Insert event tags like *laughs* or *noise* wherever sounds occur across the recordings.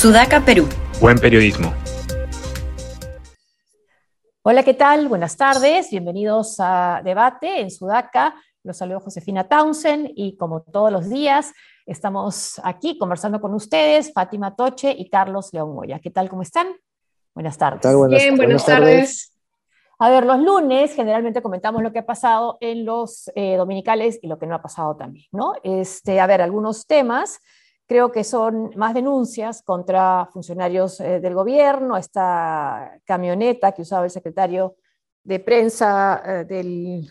Sudaca, Perú. Buen periodismo. Hola, ¿qué tal? Buenas tardes. Bienvenidos a Debate en Sudaca. Los saludo Josefina Townsend y como todos los días estamos aquí conversando con ustedes, Fátima Toche y Carlos León Moya. ¿Qué tal? ¿Cómo están? Buenas tardes. Bien, buenas, tardes. A ver, los lunes generalmente comentamos lo que ha pasado en los eh, dominicales y lo que no ha pasado también, ¿no? Este, a ver, algunos temas creo que son más denuncias contra funcionarios eh, del gobierno, esta camioneta que usaba el secretario de prensa eh, del,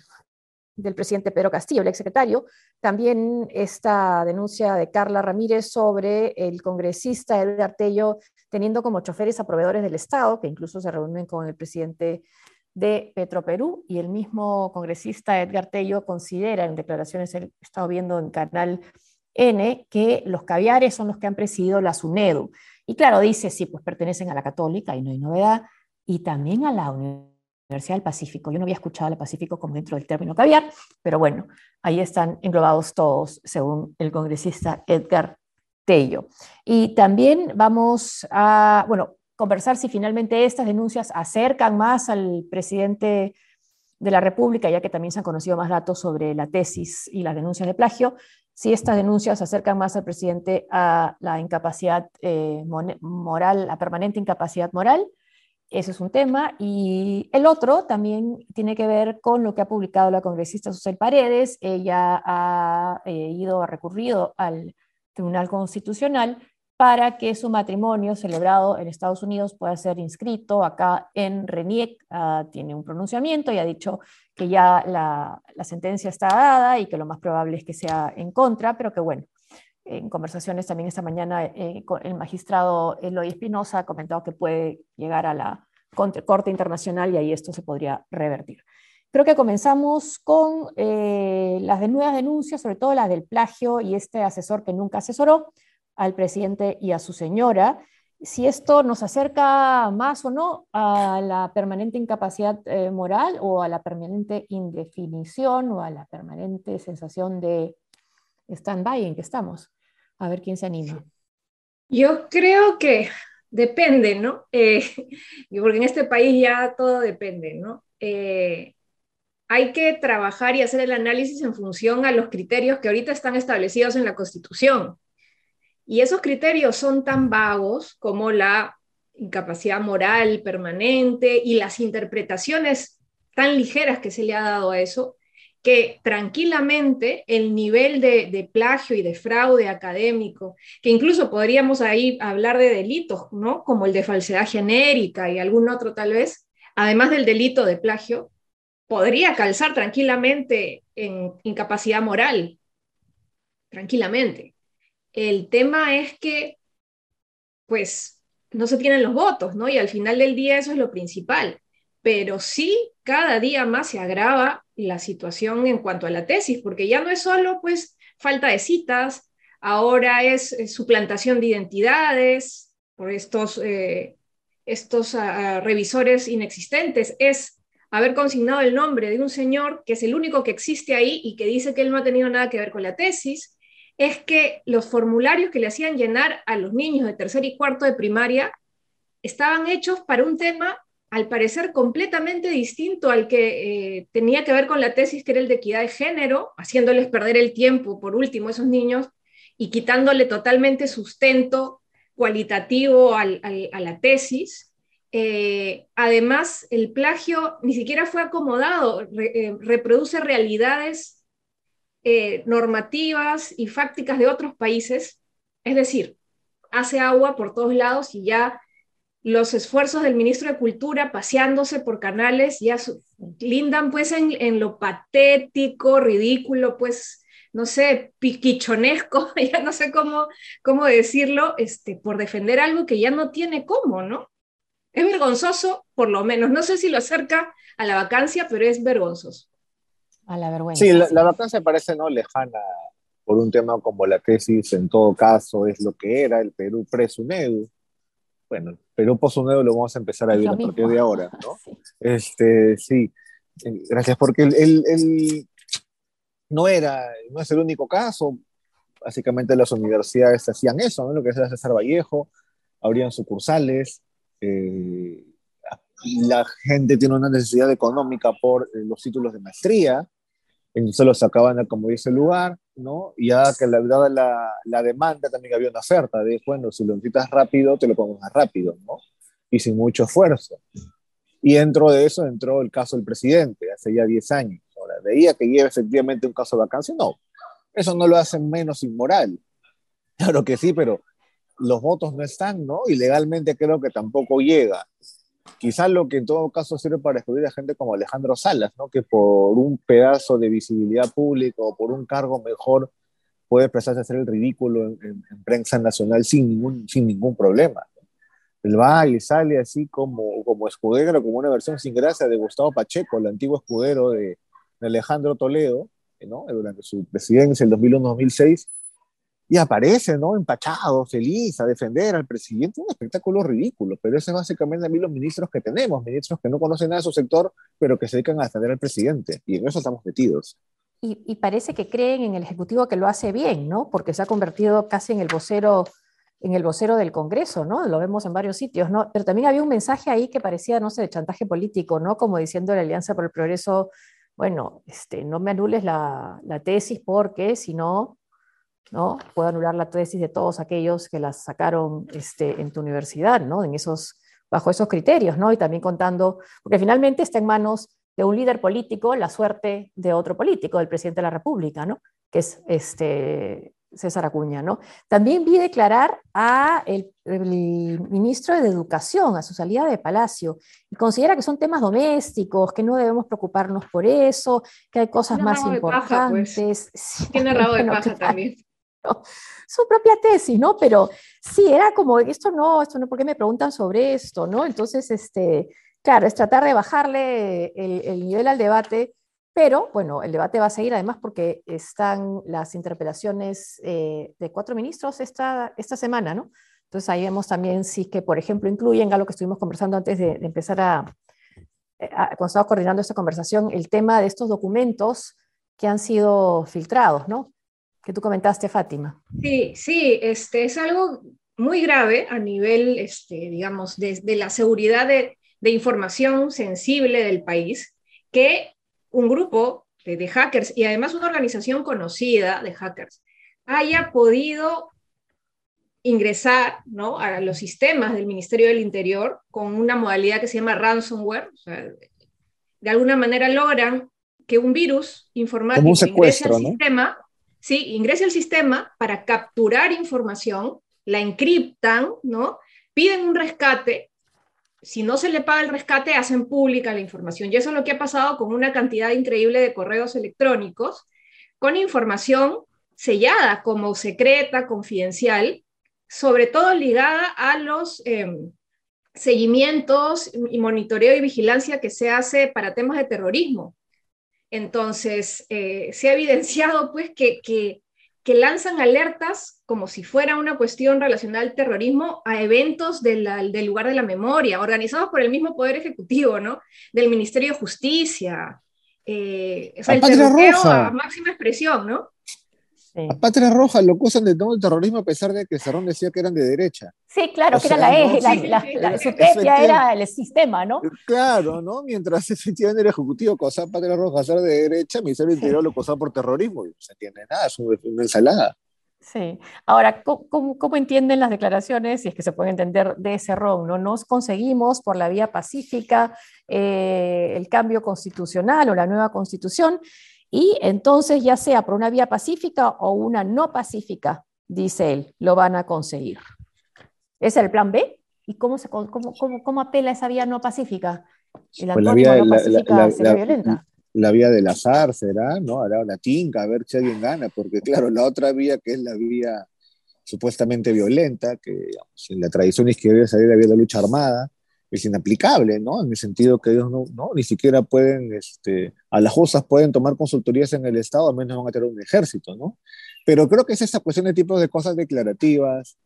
del, presidente Pedro Castillo, el exsecretario, también esta denuncia de Carla Ramírez sobre el congresista Edgar Tello teniendo como choferes a proveedores del Estado, que incluso se reúnen con el presidente de Petroperú y el mismo congresista Edgar Tello considera en declaraciones, he estado viendo en Canal N, que los caviares son los que han presidido la SUNEDU. Y claro, dice, sí, pues pertenecen a la católica y no hay novedad, y también a la Universidad del Pacífico. Yo no había escuchado al Pacífico como dentro del término caviar, pero bueno, ahí están englobados todos, según el congresista Edgar Tello. Y también vamos a, bueno, conversar si finalmente estas denuncias acercan más al presidente de la República, ya que también se han conocido más datos sobre la tesis y las denuncias de plagio, si estas denuncias acercan más al presidente a la incapacidad eh, moral, la permanente incapacidad moral. Ese es un tema. Y el otro también tiene que ver con lo que ha publicado la congresista Susel Paredes. Ella ha eh, ido, ha recurrido al Tribunal Constitucional para que su matrimonio celebrado en Estados Unidos pueda ser inscrito acá en RENIEC. Ah, tiene un pronunciamiento y ha dicho que ya la, sentencia está dada y que lo más probable es que sea en contra, pero que bueno, en conversaciones también esta mañana eh, el magistrado Eloy Espinosa ha comentado que puede llegar a la Corte Internacional y ahí esto se podría revertir. Creo que comenzamos con eh, las nuevas denuncias, sobre todo las del plagio y este asesor que nunca asesoró al presidente y a su señora, si esto nos acerca más o no a la permanente incapacidad eh, moral o a la permanente indefinición o a la permanente sensación de stand-by en que estamos. A ver quién se anima. Yo creo que depende, ¿no? Eh, *laughs* porque en este país ya todo depende, ¿no? Eh, hay que trabajar y hacer el análisis en función a los criterios que ahorita están establecidos en la Constitución. Y esos criterios son tan vagos como la incapacidad moral permanente y las interpretaciones tan ligeras que se le ha dado a eso, que tranquilamente el nivel de, plagio y de fraude académico, que incluso podríamos ahí hablar de delitos, ¿no? Como el de falsedad genérica y algún otro tal vez, además del delito de plagio, podría calzar tranquilamente en incapacidad moral, tranquilamente. El tema es que, pues, no se tienen los votos, ¿no? Y al final del día eso es lo principal. Pero sí, cada día más se agrava la situación en cuanto a la tesis, porque ya no es solo, pues, falta de citas, ahora es, suplantación de identidades por estos, eh, estos ah, ah, revisores inexistentes, es haber consignado el nombre de un señor que es el único que existe ahí y que dice que él no ha tenido nada que ver con la tesis, es que los formularios que le hacían llenar a los niños de tercer y cuarto de primaria estaban hechos para un tema, al parecer, completamente distinto al que eh, tenía que ver con la tesis, que era el de equidad de género, haciéndoles perder el tiempo, por último, a esos niños, y quitándole totalmente sustento cualitativo a la tesis. Eh, además, el plagio ni siquiera fue acomodado, eh, reproduce realidades eh, normativas y fácticas de otros países, es decir, hace agua por todos lados y ya los esfuerzos del ministro de Cultura paseándose por canales ya lindan pues en, lo patético, ridículo, pues no sé, piquichonesco, *laughs* ya no sé cómo, cómo decirlo, este, por defender algo que ya no tiene cómo, ¿no? Es vergonzoso, por lo menos. No sé si lo acerca a la vacancia, pero es vergonzoso a la vergüenza. Sí, la, la vacancia parece no lejana por un tema como la tesis, en todo caso, es lo que era el Perú pre-SUNEDU. Bueno, Perú post-SUNEDU lo vamos a empezar a vivir a partir de ahora, ¿no? *laughs* Sí. Este, sí, eh, gracias, porque él, no era, no es el único caso, básicamente las universidades hacían eso, ¿no? Lo que hacía César Vallejo, habrían sucursales, eh, la gente tiene una necesidad económica por eh, los títulos de maestría, entonces los sacaban como dice el lugar, ¿no? Y ya que la, la, la, demanda también había una oferta de, bueno, si lo necesitas rápido, te lo pongo más rápido, ¿no? Y sin mucho esfuerzo. Y dentro de eso entró el caso del presidente, hace ya 10 años. Ahora, ¿veía que lleva efectivamente un caso de vacancia? No, eso no lo hace menos inmoral. Claro que sí, pero los votos no están, ¿no? Y legalmente creo que tampoco llega. Quizás lo que en todo caso sirve para excluir a gente como Alejandro Salas, ¿no? Que por un pedazo de visibilidad pública o por un cargo mejor puede empezar a hacer el ridículo en, prensa nacional sin ningún, sin ningún problema. Él va y sale así como, como escudero, como una versión sin gracia de Gustavo Pacheco, el antiguo escudero de, de Alejandro Toledo, ¿no? durante su presidencia, el 2001-2006, y aparece, ¿no? Empachado, feliz, a defender al presidente, un espectáculo ridículo, pero ese es básicamente a mí los ministros que tenemos, ministros que no conocen nada de su sector, pero que se dedican a defender al presidente, y en eso estamos metidos. Y, y, parece que creen en el Ejecutivo que lo hace bien, ¿no? Porque se ha convertido casi en el vocero en el vocero del Congreso, ¿no? Lo vemos en varios sitios, ¿no? Pero también había un mensaje ahí que parecía, no sé, de chantaje político, ¿no? Como diciendo la Alianza por el Progreso, bueno, este, no me anules la, la tesis porque si no, ¿no? Puedo anular la tesis de todos aquellos que las sacaron este, en tu universidad, ¿no? En esos, bajo esos criterios, ¿no? Y también contando, porque finalmente está en manos de un líder político la suerte de otro político, del presidente de la República, ¿no? Que es este, César Acuña, ¿no? También vi declarar a el, ministro de Educación a su salida de Palacio y considera que son temas domésticos, que no debemos preocuparnos por eso, que hay cosas más pues. importantes. *laughs* Tiene rabo de paja también. *laughs* Su propia tesis, ¿no? Pero sí, era como, esto no, esto no, ¿por qué me preguntan sobre esto, no? Entonces, este, claro, es tratar de bajarle el, el nivel al debate pero bueno, el debate va a seguir además porque están las interpelaciones eh, de cuatro ministros esta, esta semana, ¿no? Entonces ahí vemos también si que, por ejemplo, incluyen a lo que estuvimos conversando antes de, empezar a, cuando estaba coordinando esta conversación, el tema de estos documentos que han sido filtrados, ¿no? Que tú comentaste, Fátima. Sí, sí, este, es algo muy grave a nivel, este, digamos, de, de la seguridad de, de información sensible del país, que un grupo de, hackers y además una organización conocida de hackers haya podido ingresar ¿no? a los sistemas del Ministerio del Interior con una modalidad que se llama ransomware. de alguna manera logran que un virus informático ingrese al sistema, sí, ingrese al sistema para capturar información, la encriptan, ¿no? piden un rescate si no se le paga el rescate, hacen pública la información. Y eso es lo que ha pasado con una cantidad increíble de correos electrónicos con información sellada como secreta, confidencial, sobre todo ligada a los em, seguimientos y monitoreo y vigilancia que se hace para temas de terrorismo. Entonces, eh, se ha evidenciado pues que, que que lanzan alertas como si fuera una cuestión relacionada al terrorismo a eventos del lugar de la memoria, organizados por el mismo Poder Ejecutivo, ¿no? Del Ministerio de Justicia. Eh, o sea, el a máxima expresión, ¿no? A Patria Roja lo acusan de todo el terrorismo a pesar de que Cerrón decía que eran de derecha. Sí, claro, que era la, e, la, la, su era el sistema, ¿no? Claro, ¿no? Mientras efectivamente el Ejecutivo acusaba a Patria Roja ser de derecha, Ministerio del Interior lo acusaba por terrorismo y no se entiende nada, es una ensalada. Sí. Ahora, ¿cómo, ¿cómo, entienden las declaraciones, si es que se puede entender, de Cerrón? ¿no? Nos conseguimos por la vía pacífica eh, el cambio constitucional o la nueva constitución y entonces, ya sea por una vía pacífica o una no pacífica, dice él, lo van a conseguir. ¿Es el plan B? ¿Y cómo, se, cómo, cómo, cómo apela esa vía no pacífica? El pues la vía, no pacífica la, la, violenta. La vía del azar será, ¿no? Hará una tinca a ver si alguien gana, porque claro, la otra vía que es la vía supuestamente violenta, que digamos, en la tradición izquierda sería la vía de la lucha armada, es inaplicable, ¿no? En el sentido que ellos no, no ni siquiera pueden, este, a las cosas pueden tomar consultorías en el Estado, al menos van a tener un ejército, ¿no? Pero creo que es esa cuestión de tipo de cosas declarativas,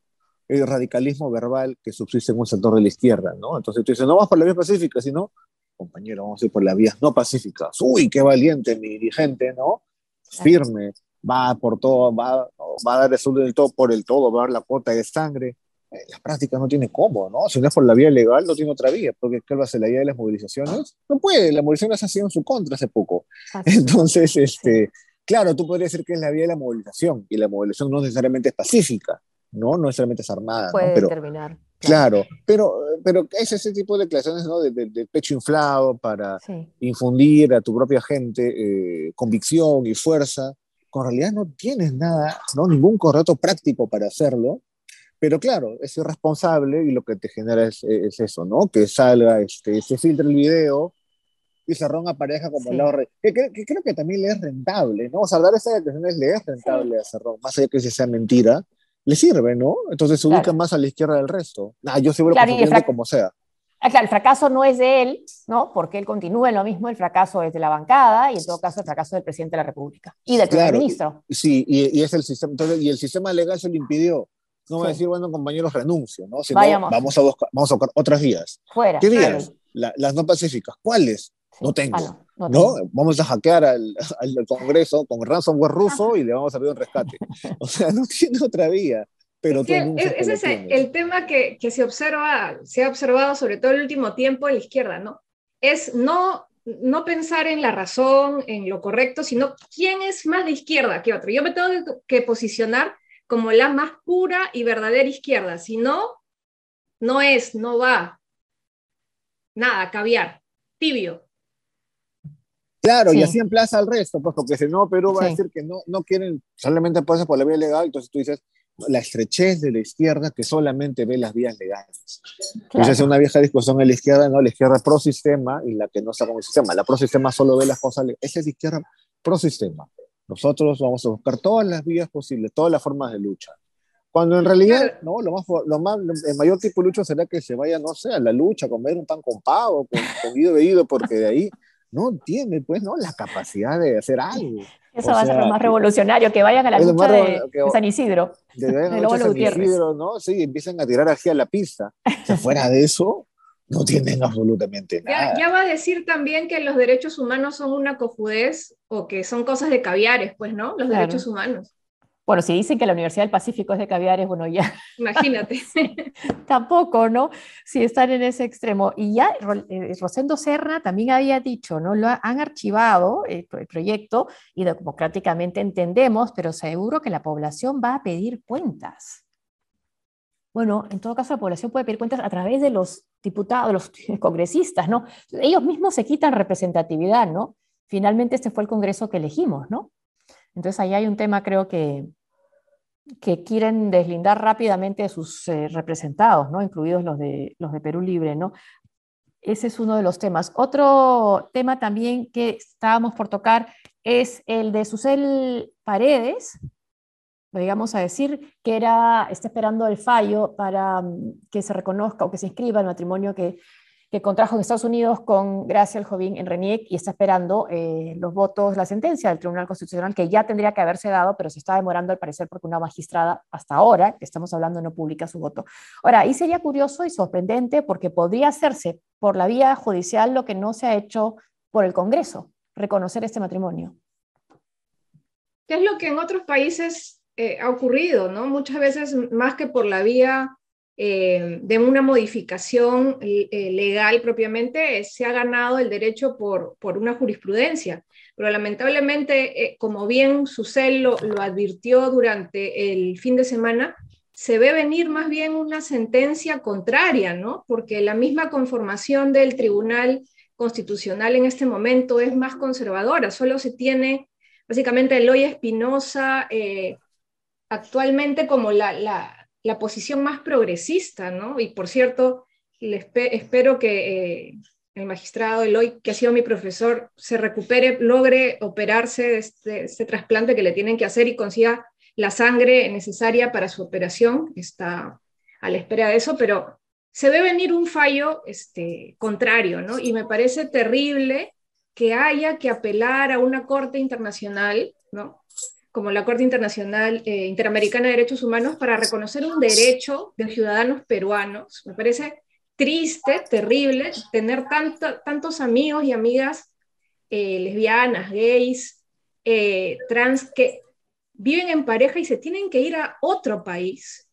el radicalismo verbal que subsiste en un sector de la izquierda, ¿no? Entonces tú dices, no vas por la vía pacífica, sino, compañero, vamos a ir por las vías no pacíficas. Uy, qué valiente mi dirigente, ¿no? Firme, va por todo, va, va a dar el del todo por el todo, va a dar la cuota de sangre la práctica no tiene cómo, ¿no? Si no es por la vía legal, no tiene otra vía, porque ¿qué va a hacer la vía de las movilizaciones? No puede, la movilización ha sido en su contra hace poco. Entonces, este, claro, tú podrías decir que es la vía de la movilización, y la movilización no necesariamente es pacífica, ¿no? No necesariamente es armada. Puede Pero, terminar. Claro, pero, pero es ese tipo de declaraciones ¿no? de, pecho inflado para infundir a tu propia gente eh, convicción y fuerza, con realidad no tienes nada, ¿no? ningún correcto práctico para hacerlo, pero claro, es irresponsable y lo que te genera es, eso, ¿no? Que salga, este, se filtre el video y se ronga pareja como el lado que, que, creo que también le es rentable, ¿no? O sea, dar esas declaraciones le es rentable a Cerrón, más allá que sea mentira, le sirve, ¿no? Entonces se ubica más a la izquierda del resto. Ah, yo seguro que como sea. Ah, claro, el fracaso no es de él, ¿no? Porque él continúa en lo mismo, el fracaso es de la bancada y en todo caso el fracaso del presidente de la República y del primer ministro. Sí, y, es el sistema, entonces, y el sistema legal se lo impidió. No voy a decir, bueno, compañeros, renuncio, ¿no? vamos a buscar, vamos a buscar otras vías. Fuera. ¿Qué vías? las no pacíficas. ¿Cuáles? No tengo. Ah, no, Vamos a hackear al, al, Congreso con ransomware ruso y le vamos a pedir un rescate. *laughs* O sea, no tiene otra vía. Pero ese es el tema que, que, se observa, se ha observado sobre todo el último tiempo en la izquierda, ¿no? Es no, no pensar en la razón, en lo correcto, sino quién es más de izquierda que otro. Yo me tengo que posicionar como la más pura y verdadera izquierda, si no, no es, no va. Nada, caviar, tibio. Claro, y así emplaza al resto, pues porque si no, Perú va a decir que no, no quieren, solamente puede por la vía legal, entonces tú dices, la estrechez de la izquierda que solamente ve las vías legales. Entonces es una vieja discusión en la izquierda, ¿no? La izquierda pro sistema y la que no está como sistema. La pro sistema solo ve las cosas, esa es la izquierda pro sistema. Nosotros vamos a buscar todas las vías posibles, todas las formas de lucha. Cuando en realidad, no, lo más, lo más, el mayor tipo de lucha será que se vaya, no sé, a la lucha, a comer un pan con pavo, con, con bebido, porque de ahí no tiene, pues, ¿no? La capacidad de hacer algo. Eso va a ser lo más revolucionario, que vayan a la lucha de, San Isidro. De, *laughs* de, de San Isidro, ¿no? Sí, empiezan a tirar aquí a la pista. O fuera de eso, no tienen absolutamente nada. Ya, va a decir también que los derechos humanos son una cojudez o que son cosas de caviares, pues, ¿no? Los derechos humanos. Bueno, si dicen que la Universidad del Pacífico es de caviares, bueno, ya. Imagínate. *laughs* Tampoco, ¿no? Si están en ese extremo. Y ya eh, Rosendo Serra también había dicho, ¿no? Lo han archivado el, proyecto y democráticamente entendemos, pero seguro que la población va a pedir cuentas. Bueno, en todo caso, la población puede pedir cuentas a través de los diputados, los *laughs* congresistas, ¿no? Ellos mismos se quitan representatividad, ¿no? Finalmente este fue el Congreso que elegimos, ¿no? Entonces ahí hay un tema, creo que, que quieren deslindar rápidamente de sus eh, representados, ¿no? incluidos los de, los de Perú Libre. ¿no? Ese es uno de los temas. Otro tema también que estábamos por tocar es el de Susel Paredes, digamos a decir, que era, está esperando el fallo para mm, que se reconozca o que se inscriba el matrimonio que que contrajo en Estados Unidos con Gracia Aljovín en RENIEC y está esperando eh, los votos, la sentencia del Tribunal Constitucional que ya tendría que haberse dado, pero se está demorando al parecer porque una magistrada hasta ahora, que estamos hablando, no publica su voto. Ahora, ahí sería curioso y sorprendente porque podría hacerse por la vía judicial lo que no se ha hecho por el Congreso, reconocer este matrimonio. ¿Qué es lo que en otros países eh, ha ocurrido? ¿no? Muchas veces, más que por la vía eh, de una modificación eh, legal propiamente, se ha ganado el derecho por, por una jurisprudencia. Pero lamentablemente, como bien Susel lo, lo advirtió durante el fin de semana, se ve venir más bien una sentencia contraria, ¿no? Porque la misma conformación del Tribunal Constitucional en este momento es más conservadora, solo se tiene básicamente Eloy Espinosa actualmente como la, la, posición más progresista, ¿no? Y por cierto, espero que eh, el magistrado Eloy, que ha sido mi profesor, se recupere, logre operarse de este, este, trasplante que le tienen que hacer y consiga la sangre necesaria para su operación. Está a la espera de eso, pero se ve venir un fallo este, contrario, ¿no? Y me parece terrible que haya que apelar a una corte internacional, ¿no? Como la Corte Internacional eh, Interamericana de Derechos Humanos para reconocer un derecho de ciudadanos peruanos. Me parece triste, terrible, tener tantos amigos y amigas eh, lesbianas, gays, eh, trans, que viven en pareja y se tienen que ir a otro país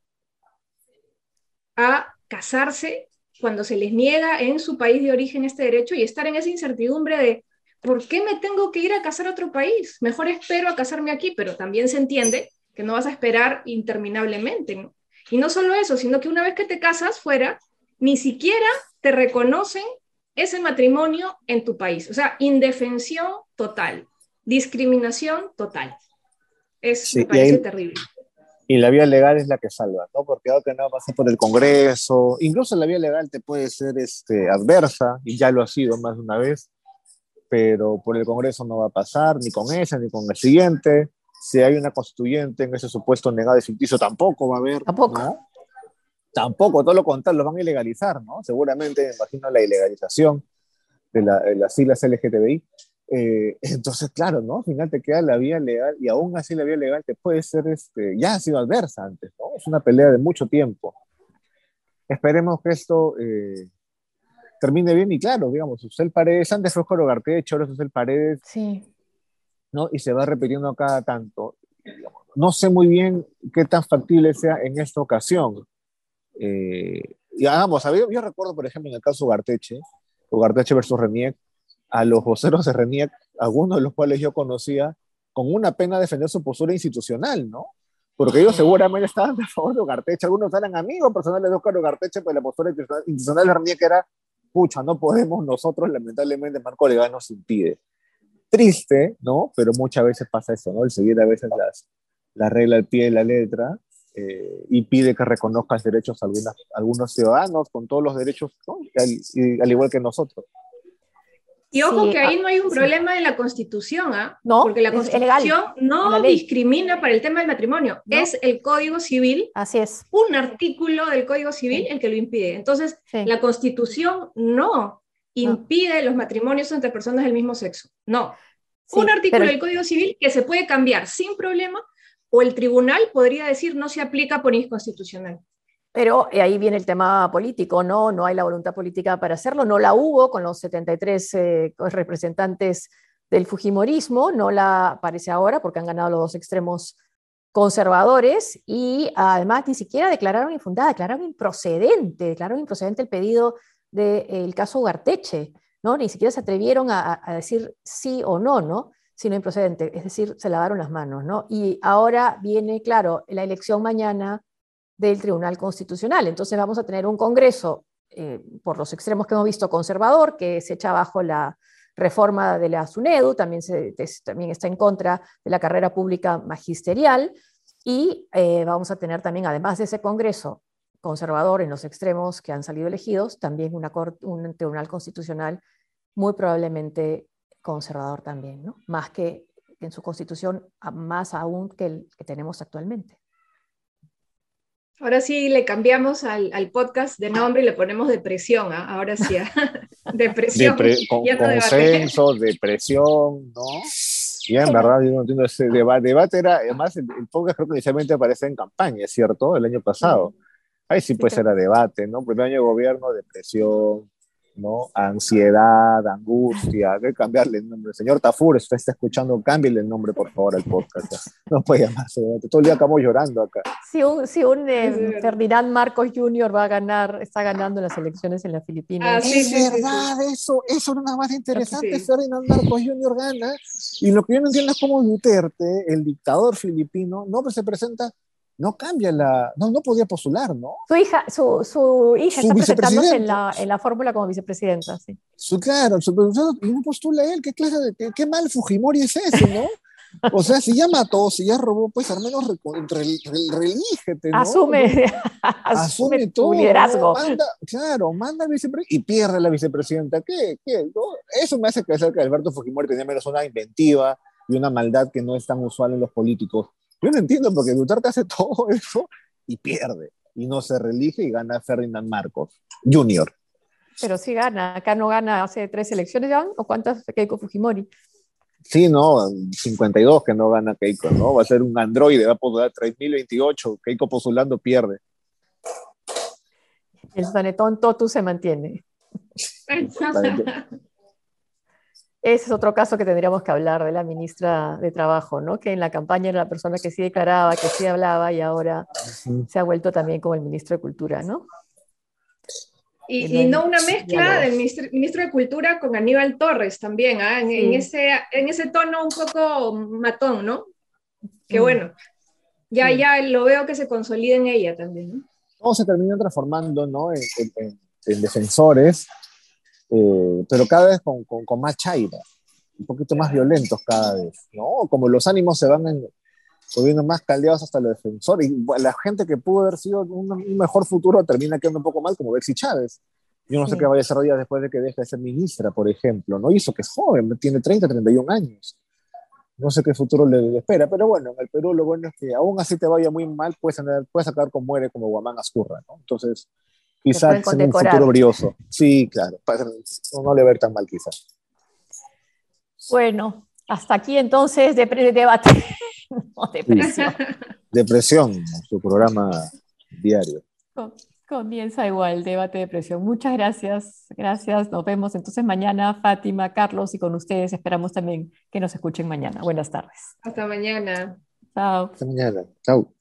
a casarse cuando se les niega en su país de origen este derecho y estar en esa incertidumbre de ¿por qué me tengo que ir a casar a otro país? Mejor espero a casarme aquí, pero también se entiende que no vas a esperar interminablemente, ¿no? Y no solo eso, sino que una vez que te casas fuera, ni siquiera te reconocen ese matrimonio en tu país. O sea, indefensión total, discriminación total. Es, me parece terrible. Y la vía legal es la que salva, ¿no? Porque algo que no pasa por el Congreso, incluso la vía legal te puede ser este, adversa, y ya lo ha sido más de una vez, pero por el Congreso no va a pasar, ni con ese, ni con el siguiente. Si hay una constituyente en ese supuesto negado de ficticio, tampoco va a haber. Tampoco. Tampoco, todo lo contrario, lo van a ilegalizar, ¿no? Seguramente, me imagino, la ilegalización de, las siglas LGTBI. Eh, entonces, claro, ¿no? Al final te queda la vía legal y aún así la vía legal te puede ser, este, ya ha sido adversa antes, ¿no? Es una pelea de mucho tiempo. Esperemos que esto eh, termine bien y claro, digamos, Usted Paredes, antes fue Joro Gartecho, ahora es Paredes. Sí. ¿no? Y se va repitiendo cada tanto. No sé muy bien qué tan factible sea en esta ocasión. Eh, y vamos, yo, yo, recuerdo, por ejemplo, en el caso Garteche, Garteche versus Reniec, a los voceros de Reniec, algunos de los cuales yo conocía, con una pena defender su postura institucional, ¿no? Porque ellos seguramente estaban a favor de Garteche, algunos eran amigos personales de Oscar Garteche, pero la postura institucional de Reniec era pucha, no podemos nosotros, lamentablemente, Marco Legal nos impide. Triste, ¿no? Pero muchas veces pasa eso, ¿no? El seguir a veces las, la regla al pie de la letra eh, y pide que reconozcas derechos a algunas, algunos ciudadanos con todos los derechos, ¿no? al, igual que nosotros. Y ojo que ahí ah, no hay un problema en la Constitución, ¿ah? No, porque la Constitución no discrimina para el tema del matrimonio. Es el Código Civil. Así es. Un artículo del Código Civil el que lo impide. Entonces, la Constitución no impide los matrimonios entre personas del mismo sexo. No. un artículo del Código Civil que se puede cambiar sin problema o el tribunal podría decir no se aplica por inconstitucional. Pero eh, ahí viene el tema político, ¿no? No hay la voluntad política para hacerlo, no la hubo con los 73 eh, representantes del Fujimorismo, no la aparece ahora porque han ganado los dos extremos conservadores y además ni siquiera declararon infundada, declararon improcedente, declararon improcedente el pedido del caso Ugarteche, ¿no? Ni siquiera se atrevieron a, a, decir sí o no, ¿no? Sino improcedente, es decir, se lavaron las manos, ¿no? Y ahora viene, claro, la elección mañana del Tribunal Constitucional. Entonces vamos a tener un Congreso, eh, por los extremos que hemos visto, conservador, que se echa abajo la reforma de la SUNEDU, también, se, está en contra de la carrera pública magisterial, y eh, vamos a tener también, además de ese Congreso conservador en los extremos que han salido elegidos, también un Tribunal Constitucional muy probablemente conservador también, más que en su constitución, más aún que el que tenemos actualmente. Ahora sí le cambiamos al, podcast de nombre y le ponemos depresión, ¿ah? ahora sí, ¿ah? *laughs* depresión. consenso, depresión, ¿no? Y en verdad, yo no entiendo ese debate. debate era, además, el, podcast creo que inicialmente aparece en campaña, ¿cierto? El año pasado. Ahí sí, pues era debate, ¿no? Primer año de gobierno, depresión, ¿no? Ansiedad, angustia, hay que cambiarle el nombre. Señor Tafur, usted está escuchando, cámbiale el nombre, por favor, al podcast. No puede llamarse, todo el día acabamos llorando acá. Si un, si un eh, Ferdinand Marcos Jr. va a ganar, está ganando las elecciones en las Filipinas. Ah, es verdad, eso, eso es nada más interesante, Ferdinand Marcos Jr. gana, y lo que yo no entiendo es cómo Duterte, el dictador filipino, no se presenta no cambia la, no, no podía postular, ¿no? Su hija, su, su hija está presentándose en la, en la fórmula como vicepresidenta, sí. Su, claro, su, no postula él, qué clase de, qué, mal Fujimori es ese, ¿no? *laughs* O sea, si ya mató, si ya robó, pues al menos relígete, ¿no? Asume, *laughs* asume, todo, liderazgo. Manda, claro, manda vicepresidenta y pierde la vicepresidenta. ¿Qué? ¿Qué? Eso me hace creer que Alberto Fujimori tenía menos una inventiva y una maldad que no es tan usual en los políticos yo no entiendo porque Duterte hace *laughs* todo eso y pierde. Y no se reelige y gana Ferdinand Marcos Jr. Pero sí gana. Acá no gana hace tres elecciones ya, ¿o cuántas Keiko Fujimori? Sí, no, 52 que no gana Keiko, ¿no? Va a ser un androide, va a postular 3028. Keiko postulando pierde. El Sanetón Totu se mantiene. *laughs* Ese es otro caso que tendríamos que hablar de la ministra de Trabajo, ¿no? que en la campaña era la persona que sí declaraba, que sí hablaba y ahora se ha vuelto también como el ministro de Cultura. ¿no? Y, no, una mezcla del ministro, de Cultura con Aníbal Torres también, en, ese, en ese tono un poco matón, ¿no? Que mm. bueno, ya, ya lo veo que se consolida en ella también, ¿no? Todos se terminan transformando, ¿no? En, defensores, eh, pero cada vez con, con, más chaira, un poquito más violentos cada vez, ¿no? Como los ánimos se van en, volviendo más caldeados hasta los defensores. Y la gente que pudo haber sido un, mejor futuro termina quedando un poco mal, como Betsy Chávez. Yo no sé qué vaya a ser después de que deje de ser ministra, por ejemplo. No hizo que es joven, tiene 30, 31 años. No sé qué futuro le, espera, pero bueno, en el Perú lo bueno es que aún así te vaya muy mal, puedes, tener, puedes acabar con muere como Guamán Ascurra, ¿no? Entonces, quizás sea un futuro brioso. Sí, claro, no, le ver tan mal quizás. Bueno, hasta aquí entonces de, de debate. *laughs* depresión. Depresión, su programa diario. Comienza igual, debate de depresión. Muchas gracias, gracias. Nos vemos entonces mañana, Fátima, Carlos, y con ustedes esperamos también que nos escuchen mañana. Buenas tardes. Hasta mañana. Chao. Hasta mañana. Chao.